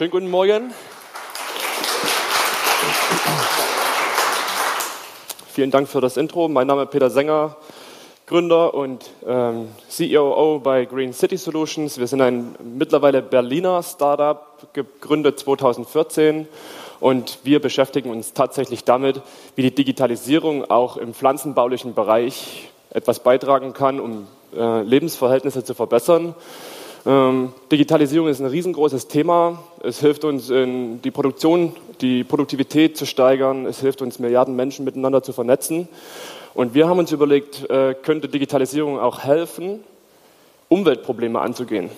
Schönen guten Morgen. Vielen Dank für das Intro. Mein Name ist Peter Sänger, Gründer und ähm, COO bei Green City Solutions. Wir sind ein mittlerweile Berliner Startup, gegründet 2014 und wir beschäftigen uns tatsächlich damit, wie die Digitalisierung auch im pflanzenbaulichen Bereich etwas beitragen kann, um äh, Lebensverhältnisse zu verbessern. Ähm, Digitalisierung ist ein riesengroßes Thema. Es hilft uns, die Produktion, die Produktivität zu steigern. Es hilft uns, Milliarden Menschen miteinander zu vernetzen. Und wir haben uns überlegt, äh, könnte Digitalisierung auch helfen, Umweltprobleme anzugehen.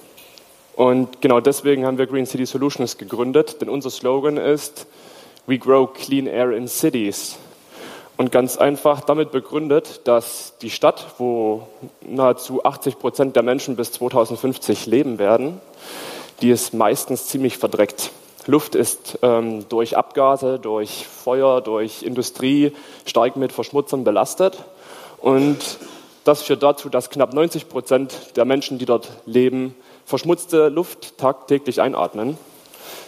Und genau deswegen haben wir Green City Solutions gegründet, denn unser Slogan ist We grow clean air in cities. Und ganz einfach damit begründet, dass die Stadt, wo nahezu 80 Prozent der Menschen bis 2050 leben werden, die ist meistens ziemlich verdreckt. Luft ist ähm, durch Abgase, durch Feuer, durch Industrie stark mit Verschmutzern belastet. Und das führt dazu, dass knapp 90 Prozent der Menschen, die dort leben, verschmutzte Luft tagtäglich einatmen.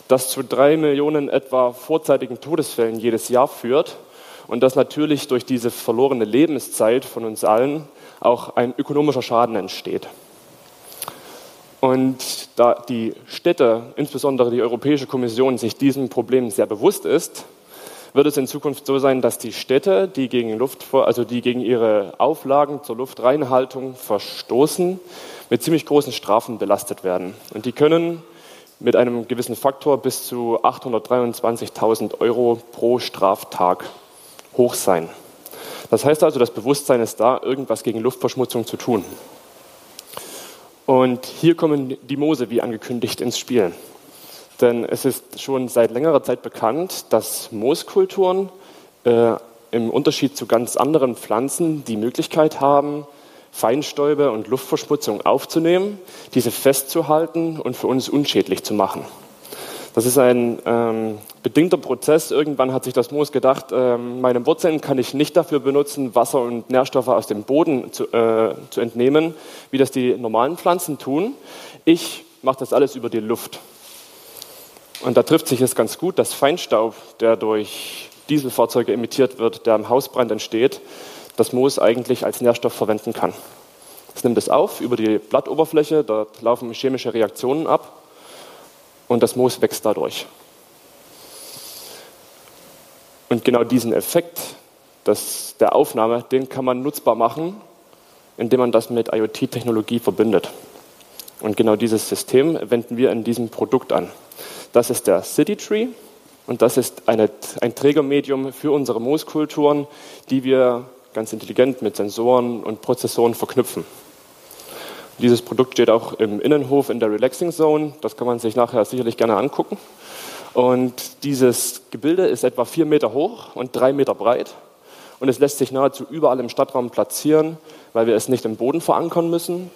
Das zu drei Millionen etwa vorzeitigen Todesfällen jedes Jahr führt. Und dass natürlich durch diese verlorene Lebenszeit von uns allen auch ein ökonomischer Schaden entsteht. Und da die Städte, insbesondere die Europäische Kommission, sich diesem Problem sehr bewusst ist, wird es in Zukunft so sein, dass die Städte, die gegen, Luft, also die gegen ihre Auflagen zur Luftreinhaltung verstoßen, mit ziemlich großen Strafen belastet werden. Und die können mit einem gewissen Faktor bis zu 823.000 Euro pro Straftag hoch sein. Das heißt also, das Bewusstsein ist da, irgendwas gegen Luftverschmutzung zu tun. Und hier kommen die Moose, wie angekündigt, ins Spiel. Denn es ist schon seit längerer Zeit bekannt, dass Mooskulturen äh, im Unterschied zu ganz anderen Pflanzen die Möglichkeit haben, Feinstäube und Luftverschmutzung aufzunehmen, diese festzuhalten und für uns unschädlich zu machen. Das ist ein ähm, bedingter Prozess. Irgendwann hat sich das Moos gedacht, ähm, meine Wurzeln kann ich nicht dafür benutzen, Wasser und Nährstoffe aus dem Boden zu, äh, zu entnehmen, wie das die normalen Pflanzen tun. Ich mache das alles über die Luft. Und da trifft sich es ganz gut, dass Feinstaub, der durch Dieselfahrzeuge emittiert wird, der im Hausbrand entsteht, das Moos eigentlich als Nährstoff verwenden kann. Es nimmt es auf über die Blattoberfläche, dort laufen chemische Reaktionen ab und das Moos wächst dadurch. Und genau diesen Effekt das, der Aufnahme, den kann man nutzbar machen, indem man das mit IoT-Technologie verbindet. Und genau dieses System wenden wir in diesem Produkt an. Das ist der City Tree und das ist eine, ein Trägermedium für unsere Mooskulturen, die wir ganz intelligent mit Sensoren und Prozessoren verknüpfen. Dieses Produkt steht auch im Innenhof in der Relaxing Zone. Das kann man sich nachher sicherlich gerne angucken. Und dieses Gebilde ist etwa vier Meter hoch und drei Meter breit. Und es lässt sich nahezu überall im Stadtraum platzieren, weil wir es nicht im Boden verankern müssen.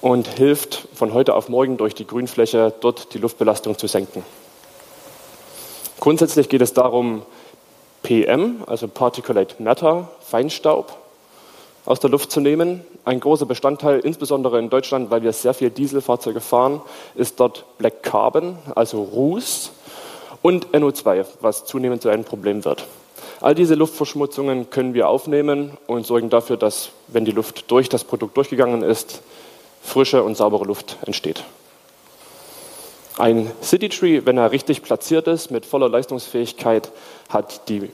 Und hilft von heute auf morgen durch die Grünfläche dort die Luftbelastung zu senken. Grundsätzlich geht es darum, PM, also Particulate Matter, Feinstaub, aus der Luft zu nehmen. Ein großer Bestandteil, insbesondere in Deutschland, weil wir sehr viel Dieselfahrzeuge fahren, ist dort Black Carbon, also Ruß, und NO2, was zunehmend zu einem Problem wird. All diese Luftverschmutzungen können wir aufnehmen und sorgen dafür, dass, wenn die Luft durch das Produkt durchgegangen ist, frische und saubere Luft entsteht. Ein City Tree, wenn er richtig platziert ist, mit voller Leistungsfähigkeit, hat die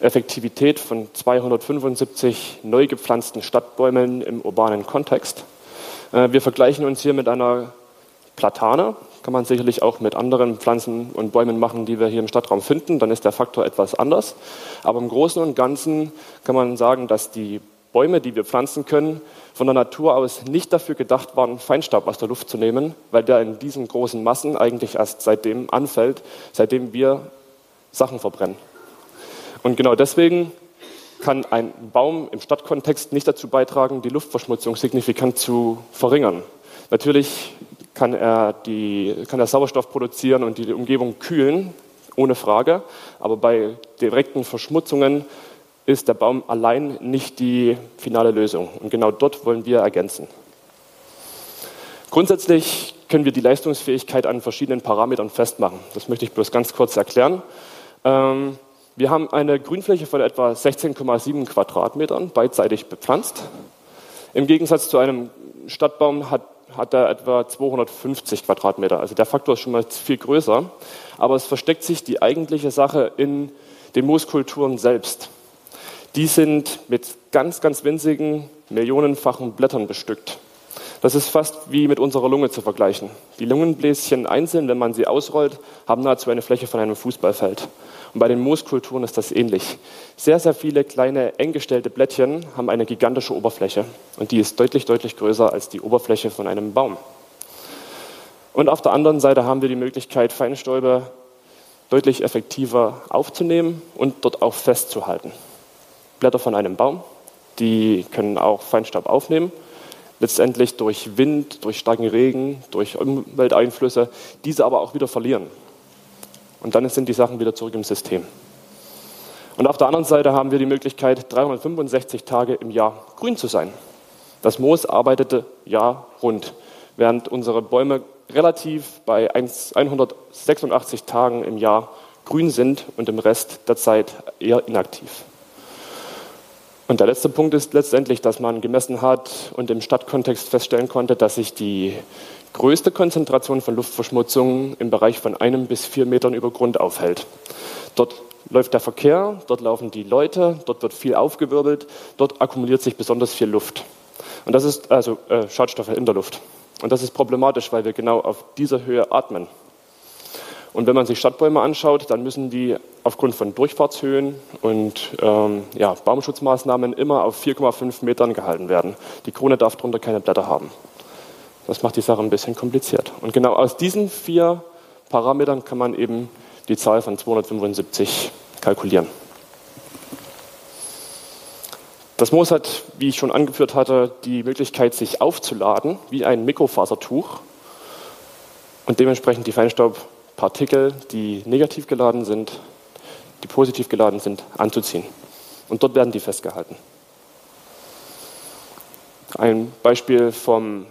Effektivität von 275 neu gepflanzten Stadtbäumen im urbanen Kontext. Äh, wir vergleichen uns hier mit einer Platane, kann man sicherlich auch mit anderen Pflanzen und Bäumen machen, die wir hier im Stadtraum finden, dann ist der Faktor etwas anders. Aber im Großen und Ganzen kann man sagen, dass die Bäume, die wir pflanzen können, von der Natur aus nicht dafür gedacht waren, Feinstaub aus der Luft zu nehmen, weil der in diesen großen Massen eigentlich erst seitdem anfällt, seitdem wir Sachen verbrennen. Und genau deswegen kann ein Baum im Stadtkontext nicht dazu beitragen, die Luftverschmutzung signifikant zu verringern. Natürlich kann er, die, kann er Sauerstoff produzieren und die Umgebung kühlen, ohne Frage. Aber bei direkten Verschmutzungen ist der Baum allein nicht die finale Lösung. Und genau dort wollen wir ergänzen. Grundsätzlich können wir die Leistungsfähigkeit an verschiedenen Parametern festmachen. Das möchte ich bloß ganz kurz erklären. Ähm, wir haben eine Grünfläche von etwa 16,7 Quadratmetern, beidseitig bepflanzt. Im Gegensatz zu einem Stadtbaum hat, hat er etwa 250 Quadratmeter. Also der Faktor ist schon mal viel größer. Aber es versteckt sich die eigentliche Sache in den Mooskulturen selbst. Die sind mit ganz, ganz winzigen, millionenfachen Blättern bestückt. Das ist fast wie mit unserer Lunge zu vergleichen. Die Lungenbläschen einzeln, wenn man sie ausrollt, haben nahezu eine Fläche von einem Fußballfeld. Und bei den Mooskulturen ist das ähnlich. Sehr, sehr viele kleine, eng gestellte Blättchen haben eine gigantische Oberfläche. Und die ist deutlich, deutlich größer als die Oberfläche von einem Baum. Und auf der anderen Seite haben wir die Möglichkeit, Feinstäube deutlich effektiver aufzunehmen und dort auch festzuhalten. Blätter von einem Baum, die können auch Feinstaub aufnehmen letztendlich durch Wind, durch starken Regen, durch Umwelteinflüsse, diese aber auch wieder verlieren. Und dann sind die Sachen wieder zurück im System. Und auf der anderen Seite haben wir die Möglichkeit, 365 Tage im Jahr grün zu sein. Das Moos arbeitete Jahr rund, während unsere Bäume relativ bei 186 Tagen im Jahr grün sind und im Rest der Zeit eher inaktiv. Und der letzte Punkt ist letztendlich, dass man gemessen hat und im Stadtkontext feststellen konnte, dass sich die größte Konzentration von Luftverschmutzung im Bereich von einem bis vier Metern über Grund aufhält. Dort läuft der Verkehr, dort laufen die Leute, dort wird viel aufgewirbelt, dort akkumuliert sich besonders viel Luft. Und das ist also äh, Schadstoffe in der Luft. Und das ist problematisch, weil wir genau auf dieser Höhe atmen. Und wenn man sich Stadtbäume anschaut, dann müssen die aufgrund von Durchfahrtshöhen und ähm, ja, Baumschutzmaßnahmen immer auf 4,5 Metern gehalten werden. Die Krone darf darunter keine Blätter haben. Das macht die Sache ein bisschen kompliziert. Und genau aus diesen vier Parametern kann man eben die Zahl von 275 kalkulieren. Das Moos hat, wie ich schon angeführt hatte, die Möglichkeit, sich aufzuladen wie ein Mikrofasertuch und dementsprechend die Feinstaub Partikel, die negativ geladen sind, die positiv geladen sind, anzuziehen. Und dort werden die festgehalten. Ein Beispiel vom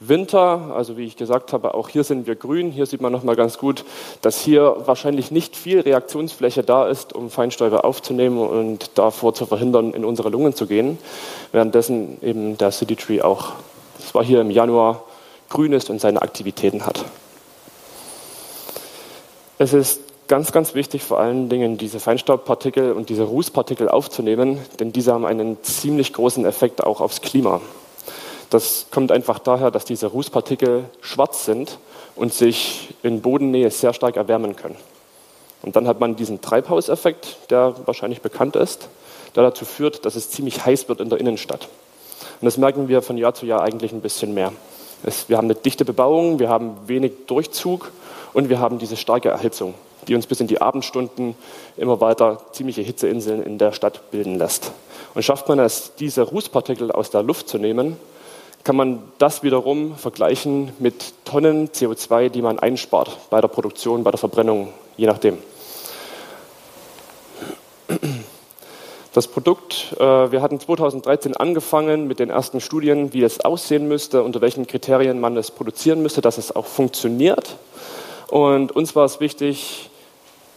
Winter, also wie ich gesagt habe, auch hier sind wir grün. Hier sieht man nochmal ganz gut, dass hier wahrscheinlich nicht viel Reaktionsfläche da ist, um Feinstäube aufzunehmen und davor zu verhindern, in unsere Lungen zu gehen. Währenddessen eben der City Tree auch, das war hier im Januar, grün ist und seine Aktivitäten hat. Es ist ganz, ganz wichtig, vor allen Dingen diese Feinstaubpartikel und diese Rußpartikel aufzunehmen, denn diese haben einen ziemlich großen Effekt auch aufs Klima. Das kommt einfach daher, dass diese Rußpartikel schwarz sind und sich in Bodennähe sehr stark erwärmen können. Und dann hat man diesen Treibhauseffekt, der wahrscheinlich bekannt ist, der dazu führt, dass es ziemlich heiß wird in der Innenstadt. Und das merken wir von Jahr zu Jahr eigentlich ein bisschen mehr. Es, wir haben eine dichte Bebauung, wir haben wenig Durchzug und wir haben diese starke Erhitzung, die uns bis in die Abendstunden immer weiter ziemliche Hitzeinseln in der Stadt bilden lässt. Und schafft man es, diese Rußpartikel aus der Luft zu nehmen, kann man das wiederum vergleichen mit Tonnen CO2, die man einspart bei der Produktion, bei der Verbrennung, je nachdem. Das Produkt, äh, wir hatten 2013 angefangen mit den ersten Studien, wie es aussehen müsste, unter welchen Kriterien man es produzieren müsste, dass es auch funktioniert. Und uns war es wichtig,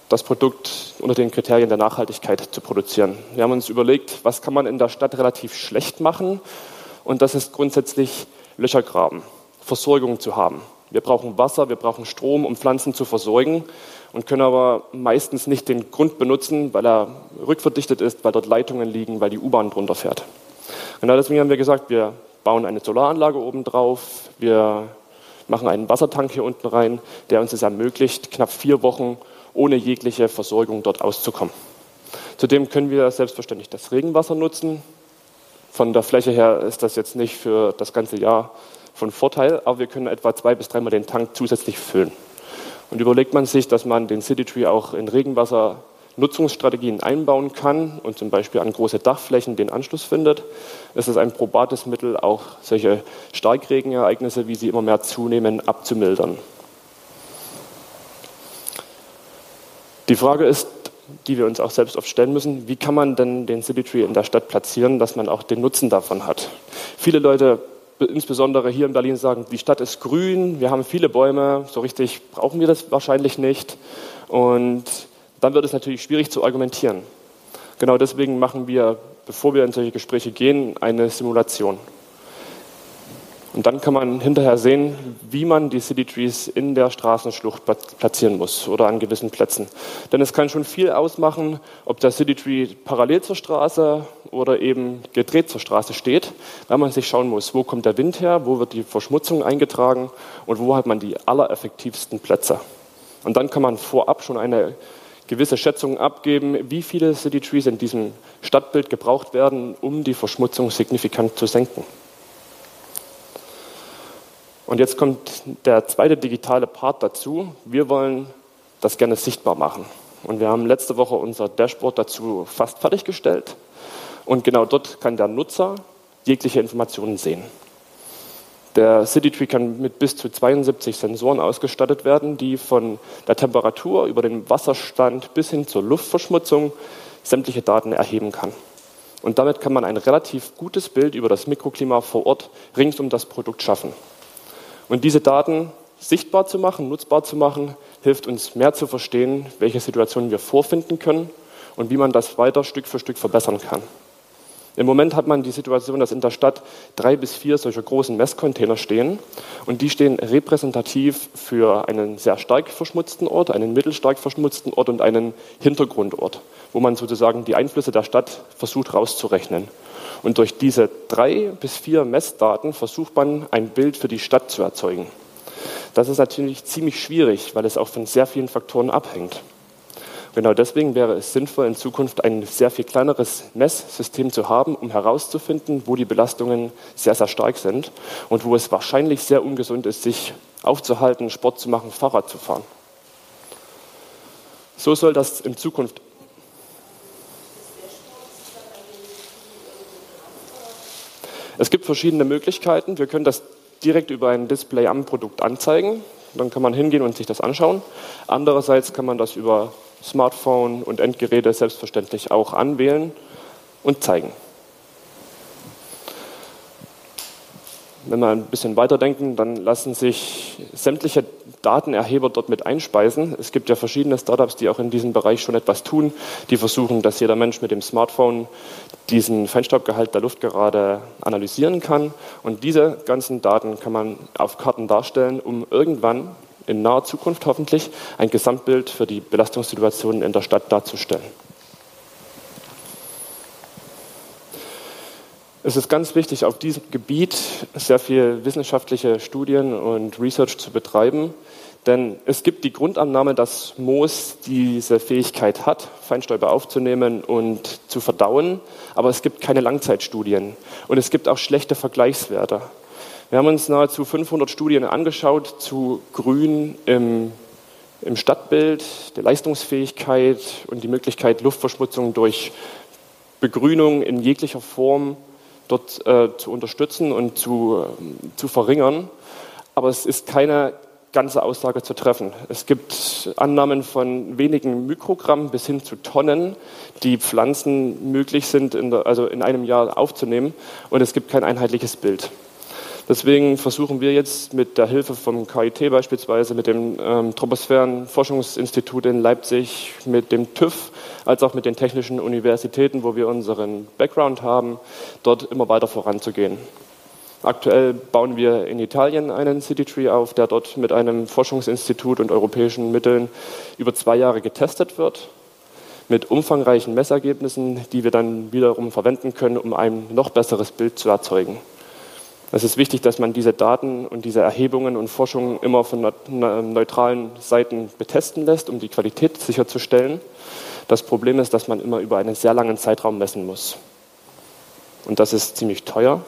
das Produkt unter den Kriterien der Nachhaltigkeit zu produzieren. Wir haben uns überlegt, was kann man in der Stadt relativ schlecht machen? Und das ist grundsätzlich Löcher graben, Versorgung zu haben. Wir brauchen Wasser, wir brauchen Strom, um Pflanzen zu versorgen und können aber meistens nicht den Grund benutzen, weil er rückverdichtet ist, weil dort Leitungen liegen, weil die U-Bahn drunter fährt. Und deswegen haben wir gesagt, wir bauen eine Solaranlage oben drauf, wir machen einen Wassertank hier unten rein, der uns es ermöglicht, knapp vier Wochen ohne jegliche Versorgung dort auszukommen. Zudem können wir selbstverständlich das Regenwasser nutzen. Von der Fläche her ist das jetzt nicht für das ganze Jahr von Vorteil, aber wir können etwa zwei bis dreimal den Tank zusätzlich füllen. Und überlegt man sich, dass man den City Tree auch in Regenwasser Nutzungsstrategien einbauen kann und zum Beispiel an große Dachflächen den Anschluss findet, ist es ein probates Mittel, auch solche Starkregenereignisse, wie sie immer mehr zunehmen, abzumildern. Die Frage ist, die wir uns auch selbst oft stellen müssen, wie kann man denn den City Tree in der Stadt platzieren, dass man auch den Nutzen davon hat? Viele Leute insbesondere hier in Berlin sagen, die Stadt ist grün, wir haben viele Bäume, so richtig brauchen wir das wahrscheinlich nicht. Und dann wird es natürlich schwierig zu argumentieren. Genau deswegen machen wir, bevor wir in solche Gespräche gehen, eine Simulation. Und dann kann man hinterher sehen, wie man die City Trees in der Straßenschlucht platzieren muss oder an gewissen Plätzen. Denn es kann schon viel ausmachen, ob der City Tree parallel zur Straße oder eben gedreht zur Straße steht, weil man sich schauen muss, wo kommt der Wind her, wo wird die Verschmutzung eingetragen und wo hat man die allereffektivsten Plätze. Und dann kann man vorab schon eine gewisse Schätzung abgeben, wie viele City Trees in diesem Stadtbild gebraucht werden, um die Verschmutzung signifikant zu senken. Und jetzt kommt der zweite digitale Part dazu. Wir wollen das gerne sichtbar machen. Und wir haben letzte Woche unser Dashboard dazu fast fertiggestellt. Und genau dort kann der Nutzer jegliche Informationen sehen. Der CityTree kann mit bis zu 72 Sensoren ausgestattet werden, die von der Temperatur über den Wasserstand bis hin zur Luftverschmutzung sämtliche Daten erheben kann. Und damit kann man ein relativ gutes Bild über das Mikroklima vor Ort rings um das Produkt schaffen. Und diese Daten sichtbar zu machen, nutzbar zu machen, hilft uns mehr zu verstehen, welche Situationen wir vorfinden können und wie man das weiter Stück für Stück verbessern kann. Im Moment hat man die Situation, dass in der Stadt drei bis vier solcher großen Messcontainer stehen und die stehen repräsentativ für einen sehr stark verschmutzten Ort, einen mittelstark verschmutzten Ort und einen Hintergrundort, wo man sozusagen die Einflüsse der Stadt versucht rauszurechnen. Und durch diese drei bis vier Messdaten versucht man ein Bild für die Stadt zu erzeugen. Das ist natürlich ziemlich schwierig, weil es auch von sehr vielen Faktoren abhängt. Genau deswegen wäre es sinnvoll, in Zukunft ein sehr viel kleineres Messsystem zu haben, um herauszufinden, wo die Belastungen sehr, sehr stark sind und wo es wahrscheinlich sehr ungesund ist, sich aufzuhalten, Sport zu machen, Fahrrad zu fahren. So soll das in Zukunft Es gibt verschiedene Möglichkeiten. Wir können das direkt über ein Display am Produkt anzeigen. Dann kann man hingehen und sich das anschauen. Andererseits kann man das über Smartphone und Endgeräte selbstverständlich auch anwählen und zeigen. Wenn wir ein bisschen weiterdenken, dann lassen sich sämtliche Datenerheber dort mit einspeisen. Es gibt ja verschiedene Startups, die auch in diesem Bereich schon etwas tun. Die versuchen, dass jeder Mensch mit dem Smartphone diesen Feinstaubgehalt der Luft gerade analysieren kann. Und diese ganzen Daten kann man auf Karten darstellen, um irgendwann in naher Zukunft hoffentlich ein Gesamtbild für die Belastungssituationen in der Stadt darzustellen. Es ist ganz wichtig, auf diesem Gebiet sehr viel wissenschaftliche Studien und Research zu betreiben, denn es gibt die Grundannahme, dass Moos diese Fähigkeit hat, Feinstäube aufzunehmen und zu verdauen, aber es gibt keine Langzeitstudien und es gibt auch schlechte Vergleichswerte. Wir haben uns nahezu 500 Studien angeschaut zu Grün im, im Stadtbild, der Leistungsfähigkeit und die Möglichkeit, Luftverschmutzung durch Begrünung in jeglicher Form dort äh, zu unterstützen und zu, äh, zu verringern. Aber es ist keine ganze Aussage zu treffen. Es gibt Annahmen von wenigen Mikrogramm bis hin zu Tonnen, die Pflanzen möglich sind, in der, also in einem Jahr aufzunehmen. Und es gibt kein einheitliches Bild. Deswegen versuchen wir jetzt mit der Hilfe vom KIT beispielsweise, mit dem ähm, Troposphärenforschungsinstitut in Leipzig, mit dem TÜV, als auch mit den technischen Universitäten, wo wir unseren Background haben, dort immer weiter voranzugehen. Aktuell bauen wir in Italien einen City Tree auf, der dort mit einem Forschungsinstitut und europäischen Mitteln über zwei Jahre getestet wird, mit umfangreichen Messergebnissen, die wir dann wiederum verwenden können, um ein noch besseres Bild zu erzeugen. Es ist wichtig, dass man diese Daten und diese Erhebungen und Forschungen immer von neutralen Seiten betesten lässt, um die Qualität sicherzustellen. Das Problem ist, dass man immer über einen sehr langen Zeitraum messen muss. Und das ist ziemlich teuer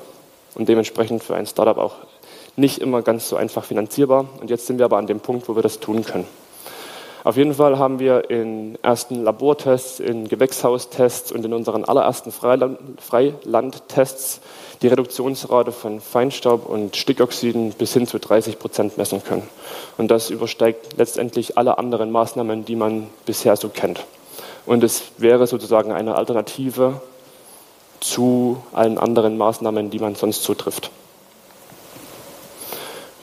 und dementsprechend für ein Startup auch nicht immer ganz so einfach finanzierbar. Und jetzt sind wir aber an dem Punkt, wo wir das tun können. Auf jeden Fall haben wir in ersten Labortests, in Gewächshaustests und in unseren allerersten Freilandtests die Reduktionsrate von Feinstaub und Stickoxiden bis hin zu 30 Prozent messen können. Und das übersteigt letztendlich alle anderen Maßnahmen, die man bisher so kennt. Und es wäre sozusagen eine Alternative zu allen anderen Maßnahmen, die man sonst so trifft.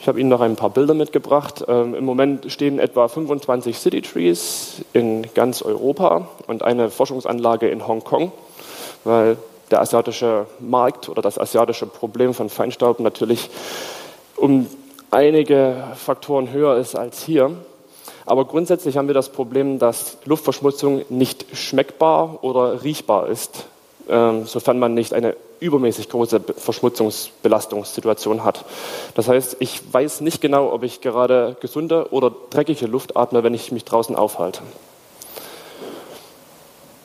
Ich habe Ihnen noch ein paar Bilder mitgebracht. Ähm, Im Moment stehen etwa 25 City Trees in ganz Europa und eine Forschungsanlage in Hongkong, weil der asiatische Markt oder das asiatische Problem von Feinstaub natürlich um einige Faktoren höher ist als hier. Aber grundsätzlich haben wir das Problem, dass Luftverschmutzung nicht schmeckbar oder riechbar ist, sofern man nicht eine übermäßig große Verschmutzungsbelastungssituation hat. Das heißt, ich weiß nicht genau, ob ich gerade gesunde oder dreckige Luft atme, wenn ich mich draußen aufhalte.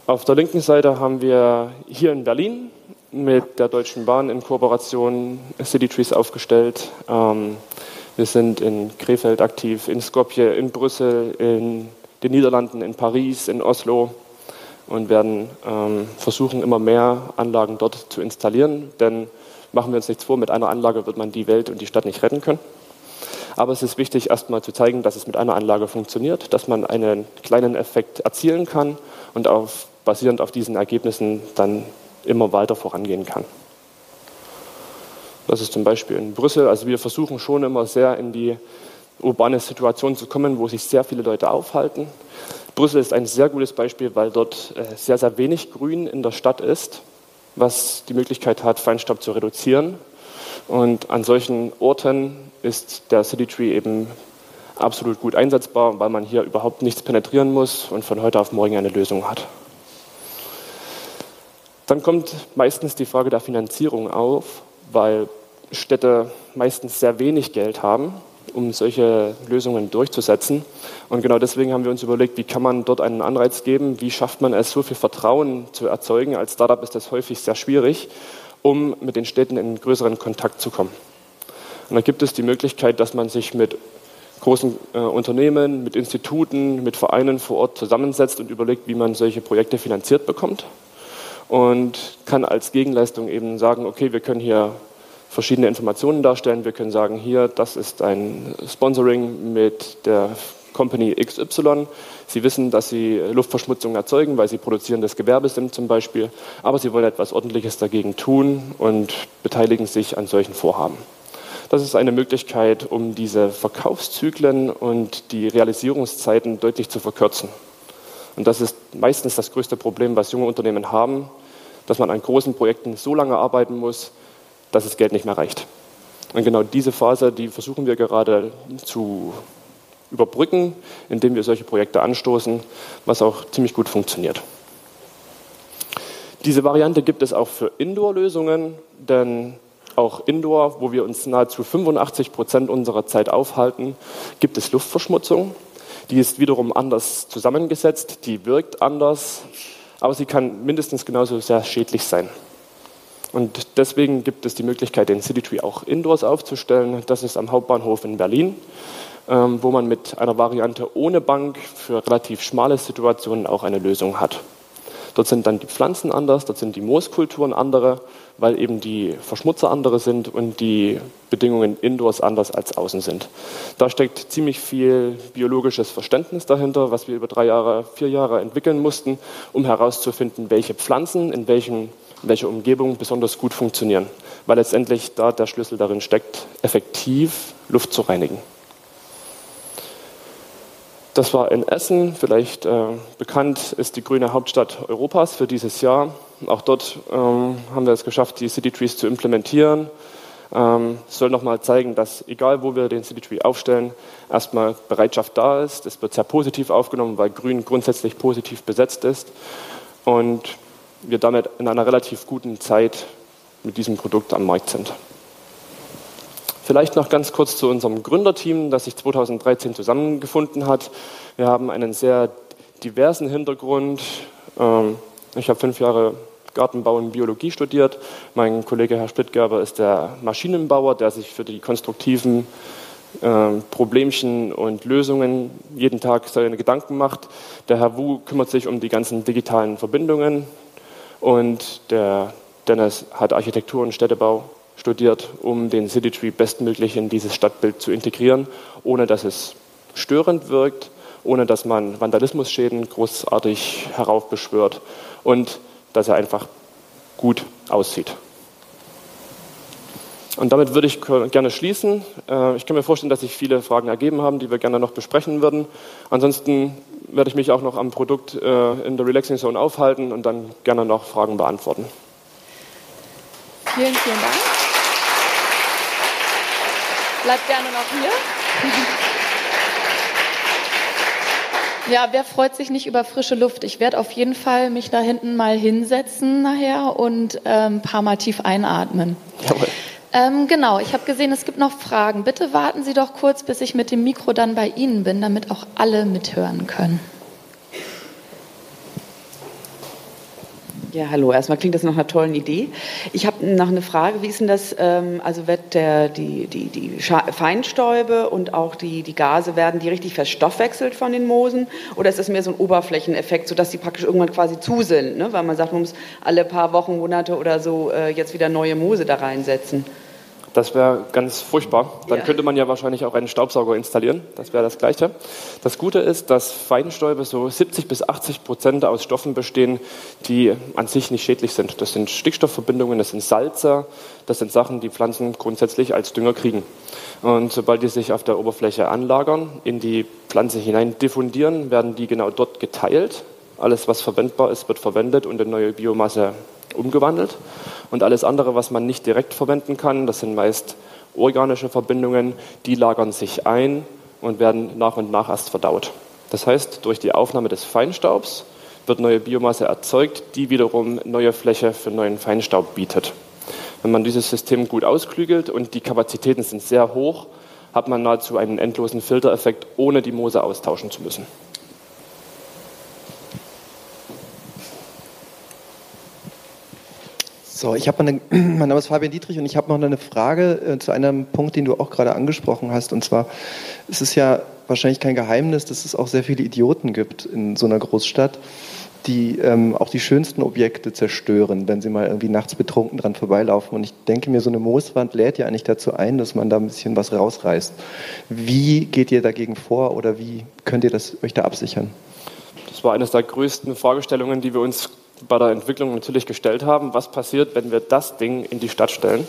Auf der linken Seite haben wir hier in Berlin mit der Deutschen Bahn in Kooperation City Trees aufgestellt. Ähm, wir sind in Krefeld aktiv, in Skopje, in Brüssel, in den Niederlanden, in Paris, in Oslo und werden ähm, versuchen, immer mehr Anlagen dort zu installieren. Denn machen wir uns nichts vor, mit einer Anlage wird man die Welt und die Stadt nicht retten können. Aber es ist wichtig, erstmal zu zeigen, dass es mit einer Anlage funktioniert, dass man einen kleinen Effekt erzielen kann und auf, basierend auf diesen Ergebnissen dann immer weiter vorangehen kann. Das ist zum Beispiel in Brüssel. Also wir versuchen schon immer sehr in die urbane Situation zu kommen, wo sich sehr viele Leute aufhalten. Brüssel ist ein sehr gutes Beispiel, weil dort äh, sehr, sehr wenig Grün in der Stadt ist, was die Möglichkeit hat, Feinstaub zu reduzieren. Und an solchen Orten ist der City Tree eben absolut gut einsetzbar, weil man hier überhaupt nichts penetrieren muss und von heute auf morgen eine Lösung hat. Dann kommt meistens die Frage der Finanzierung auf, weil Städte meistens sehr wenig Geld haben, um solche Lösungen durchzusetzen. Und genau deswegen haben wir uns überlegt, wie kann man dort einen Anreiz geben, wie schafft man es, so viel Vertrauen zu erzeugen. Als Startup ist das häufig sehr schwierig, um mit den Städten in größeren Kontakt zu kommen. Und da gibt es die Möglichkeit, dass man sich mit großen äh, Unternehmen, mit Instituten, mit Vereinen vor Ort zusammensetzt und überlegt, wie man solche Projekte finanziert bekommt. Und kann als Gegenleistung eben sagen, okay, wir können hier verschiedene Informationen darstellen. Wir können sagen, hier, das ist ein Sponsoring mit der Company XY. Sie wissen, dass Sie Luftverschmutzung erzeugen, weil Sie produzierendes Gewerbe sind zum Beispiel, aber Sie wollen etwas Ordentliches dagegen tun und beteiligen sich an solchen Vorhaben. Das ist eine Möglichkeit, um diese Verkaufszyklen und die Realisierungszeiten deutlich zu verkürzen. Und das ist meistens das größte Problem, was junge Unternehmen haben, dass man an großen Projekten so lange arbeiten muss, dass das Geld nicht mehr reicht. Und genau diese Phase, die versuchen wir gerade zu überbrücken, indem wir solche Projekte anstoßen, was auch ziemlich gut funktioniert. Diese Variante gibt es auch für Indoor-Lösungen, denn auch Indoor, wo wir uns nahezu 85 Prozent unserer Zeit aufhalten, gibt es Luftverschmutzung. Die ist wiederum anders zusammengesetzt, die wirkt anders, aber sie kann mindestens genauso sehr schädlich sein. Und deswegen gibt es die Möglichkeit, den Citytree auch indoors aufzustellen. Das ist am Hauptbahnhof in Berlin, ähm, wo man mit einer Variante ohne Bank für relativ schmale Situationen auch eine Lösung hat. Dort sind dann die Pflanzen anders, dort sind die Mooskulturen andere, weil eben die Verschmutzer andere sind und die Bedingungen indoors anders als außen sind. Da steckt ziemlich viel biologisches Verständnis dahinter, was wir über drei Jahre, vier Jahre entwickeln mussten, um herauszufinden, welche Pflanzen in welchem in welcher Umgebung besonders gut funktionieren, weil letztendlich da der Schlüssel darin steckt, effektiv Luft zu reinigen. Das war in Essen, vielleicht äh, bekannt ist die grüne Hauptstadt Europas für dieses Jahr. Auch dort ähm, haben wir es geschafft, die City Trees zu implementieren. Ähm, soll nochmal zeigen, dass egal wo wir den City Tree aufstellen, erstmal Bereitschaft da ist. Es wird sehr positiv aufgenommen, weil Grün grundsätzlich positiv besetzt ist. Und wir damit in einer relativ guten Zeit mit diesem Produkt am Markt sind. Vielleicht noch ganz kurz zu unserem Gründerteam, das sich 2013 zusammengefunden hat. Wir haben einen sehr diversen Hintergrund. Ähm, ich habe fünf Jahre Gartenbau und Biologie studiert. Mein Kollege Herr Splittgerber ist der Maschinenbauer, der sich für die konstruktiven ähm, Problemchen und Lösungen jeden Tag seine Gedanken macht. Der Herr Wu kümmert sich um die ganzen digitalen Verbindungen, und der Dennis hat Architektur und Städtebau studiert, um den City Tree bestmöglich in dieses Stadtbild zu integrieren, ohne dass es störend wirkt, ohne dass man Vandalismusschäden großartig heraufbeschwört und dass er einfach gut aussieht. Und damit würde ich gerne schließen. Äh, ich kann mir vorstellen, dass sich viele Fragen ergeben haben, die wir gerne noch besprechen würden. Ansonsten werde ich mich auch noch am Produkt äh, in der Relaxing Zone aufhalten und dann gerne noch Fragen beantworten. Vielen, vielen Dank. Bleibt gerne noch hier. Ja, wer freut sich nicht über frische Luft? Ich werde auf jeden Fall mich da hinten mal hinsetzen nachher und äh, ein paar Mal tief einatmen. Jawohl. Ähm, genau, ich habe gesehen, es gibt noch Fragen. Bitte warten Sie doch kurz, bis ich mit dem Mikro dann bei Ihnen bin, damit auch alle mithören können. Ja, hallo. Erstmal klingt das nach einer tollen Idee. Ich habe noch eine Frage. Wie ist denn das? Ähm, also wird der, die, die, die Feinstäube und auch die, die Gase, werden die richtig verstoffwechselt von den Moosen? Oder ist das mehr so ein Oberflächeneffekt, sodass die praktisch irgendwann quasi zu sind? Ne? Weil man sagt, man muss alle paar Wochen, Monate oder so äh, jetzt wieder neue Moose da reinsetzen. Das wäre ganz furchtbar. Dann ja. könnte man ja wahrscheinlich auch einen Staubsauger installieren. Das wäre das Gleiche. Das Gute ist, dass Feinstäube so 70 bis 80 Prozent aus Stoffen bestehen, die an sich nicht schädlich sind. Das sind Stickstoffverbindungen, das sind Salze, das sind Sachen, die Pflanzen grundsätzlich als Dünger kriegen. Und sobald die sich auf der Oberfläche anlagern, in die Pflanze hinein diffundieren, werden die genau dort geteilt. Alles, was verwendbar ist, wird verwendet und in neue Biomasse umgewandelt. Und alles andere, was man nicht direkt verwenden kann, das sind meist organische Verbindungen, die lagern sich ein und werden nach und nach erst verdaut. Das heißt, durch die Aufnahme des Feinstaubs wird neue Biomasse erzeugt, die wiederum neue Fläche für neuen Feinstaub bietet. Wenn man dieses System gut ausklügelt und die Kapazitäten sind sehr hoch, hat man nahezu einen endlosen Filtereffekt, ohne die Moose austauschen zu müssen. So, ich habe eine, mein Name ist Fabian Dietrich und ich habe noch eine Frage äh, zu einem Punkt, den du auch gerade angesprochen hast. Und zwar, es ist ja wahrscheinlich kein Geheimnis, dass es auch sehr viele Idioten gibt in so einer Großstadt, die ähm, auch die schönsten Objekte zerstören, wenn sie mal irgendwie nachts betrunken dran vorbeilaufen. Und ich denke mir, so eine Mooswand lädt ja eigentlich dazu ein, dass man da ein bisschen was rausreißt. Wie geht ihr dagegen vor oder wie könnt ihr das, euch da absichern? Das war eines der größten Fragestellungen, die wir uns bei der Entwicklung natürlich gestellt haben, was passiert, wenn wir das Ding in die Stadt stellen.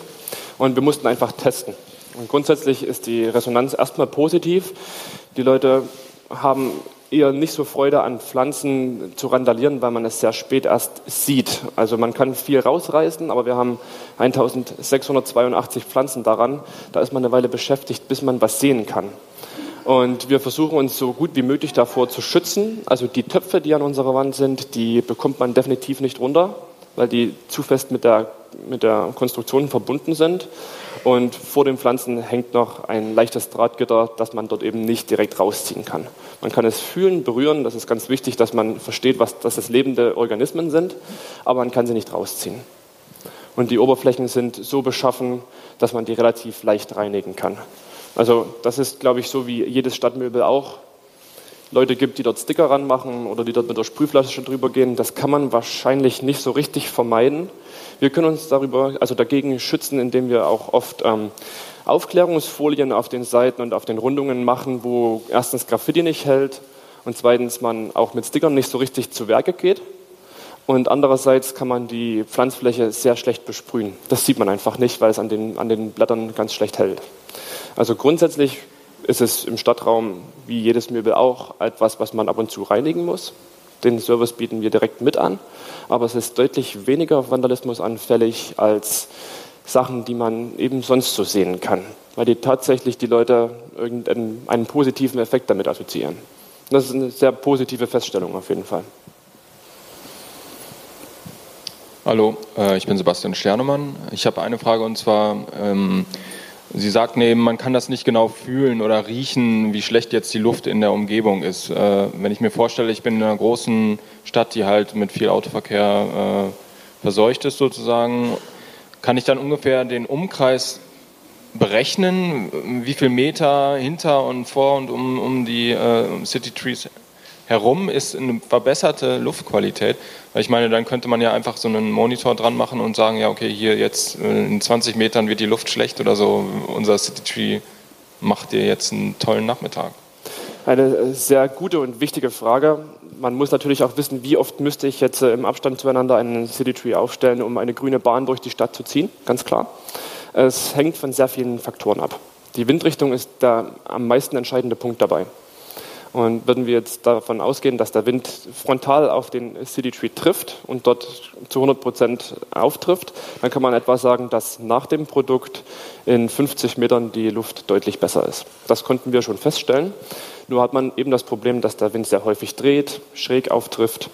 Und wir mussten einfach testen. Und grundsätzlich ist die Resonanz erstmal positiv. Die Leute haben eher nicht so Freude an Pflanzen zu randalieren, weil man es sehr spät erst sieht. Also man kann viel rausreißen, aber wir haben 1682 Pflanzen daran. Da ist man eine Weile beschäftigt, bis man was sehen kann. Und wir versuchen uns so gut wie möglich davor zu schützen. Also die Töpfe, die an unserer Wand sind, die bekommt man definitiv nicht runter, weil die zu fest mit der, mit der Konstruktion verbunden sind. Und vor den Pflanzen hängt noch ein leichtes Drahtgitter, das man dort eben nicht direkt rausziehen kann. Man kann es fühlen, berühren. Das ist ganz wichtig, dass man versteht, was, dass es lebende Organismen sind, aber man kann sie nicht rausziehen. Und die Oberflächen sind so beschaffen, dass man die relativ leicht reinigen kann. Also das ist, glaube ich, so wie jedes Stadtmöbel auch. Leute gibt, die dort Sticker ranmachen oder die dort mit der Sprühflasche drüber gehen. Das kann man wahrscheinlich nicht so richtig vermeiden. Wir können uns darüber, also dagegen schützen, indem wir auch oft ähm, Aufklärungsfolien auf den Seiten und auf den Rundungen machen, wo erstens Graffiti nicht hält und zweitens man auch mit Stickern nicht so richtig zu Werke geht. Und andererseits kann man die Pflanzfläche sehr schlecht besprühen. Das sieht man einfach nicht, weil es an den, an den Blättern ganz schlecht hält. Also grundsätzlich ist es im Stadtraum wie jedes Möbel auch etwas, was man ab und zu reinigen muss. Den Service bieten wir direkt mit an, aber es ist deutlich weniger Vandalismus anfällig als Sachen, die man eben sonst so sehen kann, weil die tatsächlich die Leute irgendeinen einen positiven Effekt damit assoziieren. Das ist eine sehr positive Feststellung auf jeden Fall. Hallo, äh, ich bin Sebastian Sternemann. Ich habe eine Frage und zwar, ähm, Sie sagten eben, man kann das nicht genau fühlen oder riechen, wie schlecht jetzt die Luft in der Umgebung ist. Äh, wenn ich mir vorstelle, ich bin in einer großen Stadt, die halt mit viel Autoverkehr äh, verseucht ist sozusagen, kann ich dann ungefähr den Umkreis berechnen, wie viel Meter hinter und vor und um, um die äh, City Trees herum ist eine verbesserte Luftqualität. Weil ich meine, dann könnte man ja einfach so einen Monitor dran machen und sagen, ja, okay, hier jetzt äh, in 20 Metern wird die Luft schlecht oder so. Unser City Tree macht dir jetzt einen tollen Nachmittag. Eine sehr gute und wichtige Frage. Man muss natürlich auch wissen, wie oft müsste ich jetzt äh, im Abstand zueinander einen City Tree aufstellen, um eine grüne Bahn durch die Stadt zu ziehen, ganz klar. Es hängt von sehr vielen Faktoren ab. Die Windrichtung ist der am meisten entscheidende Punkt dabei. Und würden wir jetzt davon ausgehen, dass der Wind frontal auf den City Tree trifft und dort zu 100 Prozent auftrifft, dann kann man etwa sagen, dass nach dem Produkt in 50 Metern die Luft deutlich besser ist. Das konnten wir schon feststellen. Nur hat man eben das Problem, dass der Wind sehr häufig dreht, schräg auftrifft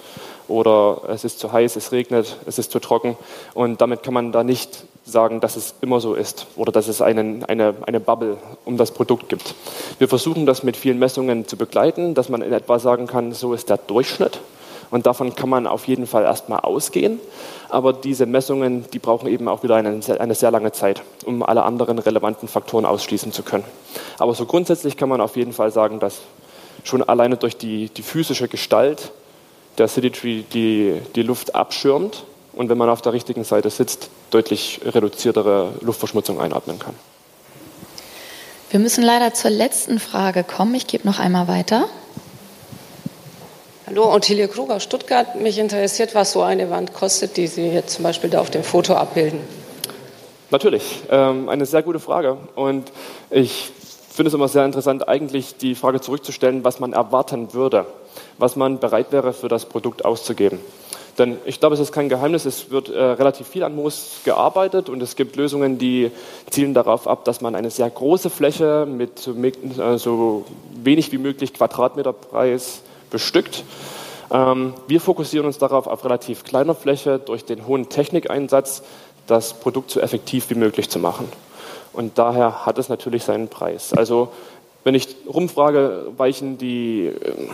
oder es ist zu heiß, es regnet, es ist zu trocken. Und damit kann man da nicht sagen, dass es immer so ist oder dass es einen, eine, eine Bubble um das Produkt gibt. Wir versuchen das mit vielen Messungen zu begleiten, dass man in etwa sagen kann, so ist der Durchschnitt. Und davon kann man auf jeden Fall erstmal ausgehen. Aber diese Messungen, die brauchen eben auch wieder eine, eine sehr lange Zeit, um alle anderen relevanten Faktoren ausschließen zu können. Aber so grundsätzlich kann man auf jeden Fall sagen, dass schon alleine durch die, die physische Gestalt der City Tree die, die Luft abschirmt und wenn man auf der richtigen Seite sitzt, deutlich reduziertere Luftverschmutzung einatmen kann. Wir müssen leider zur letzten Frage kommen. Ich gebe noch einmal weiter. Hallo, Ottilie Krug Stuttgart. Mich interessiert, was so eine Wand kostet, die Sie jetzt zum Beispiel da auf dem Foto abbilden. Natürlich, ähm, eine sehr gute Frage. Und ich finde es immer sehr interessant, eigentlich die Frage zurückzustellen, was man erwarten würde, was man bereit wäre, für das Produkt auszugeben. Denn ich glaube, es ist kein Geheimnis, es wird äh, relativ viel an Moos gearbeitet und es gibt Lösungen, die zielen darauf ab, dass man eine sehr große Fläche mit so, äh, so wenig wie möglich Quadratmeterpreis bestückt. Ähm, wir fokussieren uns darauf, auf relativ kleiner Fläche durch den hohen Technikeinsatz das Produkt so effektiv wie möglich zu machen. Und daher hat es natürlich seinen Preis. Also wenn ich rumfrage, weichen die ähm,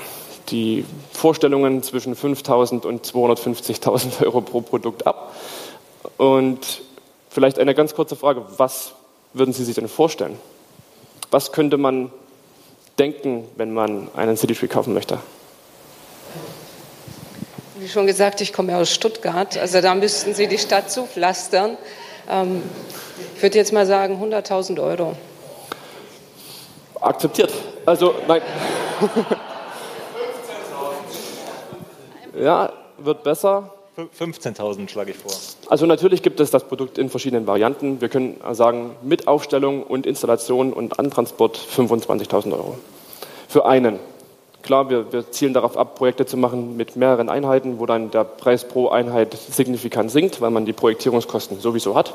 die Vorstellungen zwischen 5.000 und 250.000 Euro pro Produkt ab. Und vielleicht eine ganz kurze Frage, was würden Sie sich denn vorstellen? Was könnte man denken, wenn man einen City Tree kaufen möchte? Wie schon gesagt, ich komme aus Stuttgart, also da müssten Sie die Stadt zupflastern. Ähm, ich würde jetzt mal sagen 100.000 Euro. Akzeptiert. Also, nein. Ja, wird besser. 15.000 schlage ich vor. Also natürlich gibt es das Produkt in verschiedenen Varianten. Wir können sagen, mit Aufstellung und Installation und Antransport 25.000 Euro. Für einen. Klar, wir, wir, zielen darauf ab, Projekte zu machen mit mehreren Einheiten, wo dann der Preis pro Einheit signifikant sinkt, weil man die Projektierungskosten sowieso hat.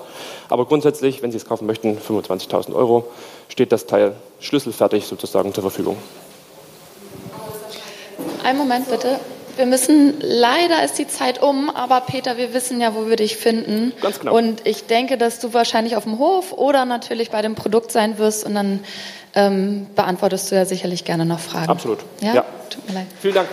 Aber grundsätzlich, wenn Sie es kaufen möchten, 25.000 Euro, steht das Teil schlüsselfertig sozusagen zur Verfügung. Einen Moment bitte. Wir müssen, leider ist die Zeit um, aber Peter, wir wissen ja, wo wir dich finden. Ganz genau. Und ich denke, dass du wahrscheinlich auf dem Hof oder natürlich bei dem Produkt sein wirst und dann ähm, beantwortest du ja sicherlich gerne noch Fragen. Absolut. Ja? ja. Tut mir leid. Vielen Dank.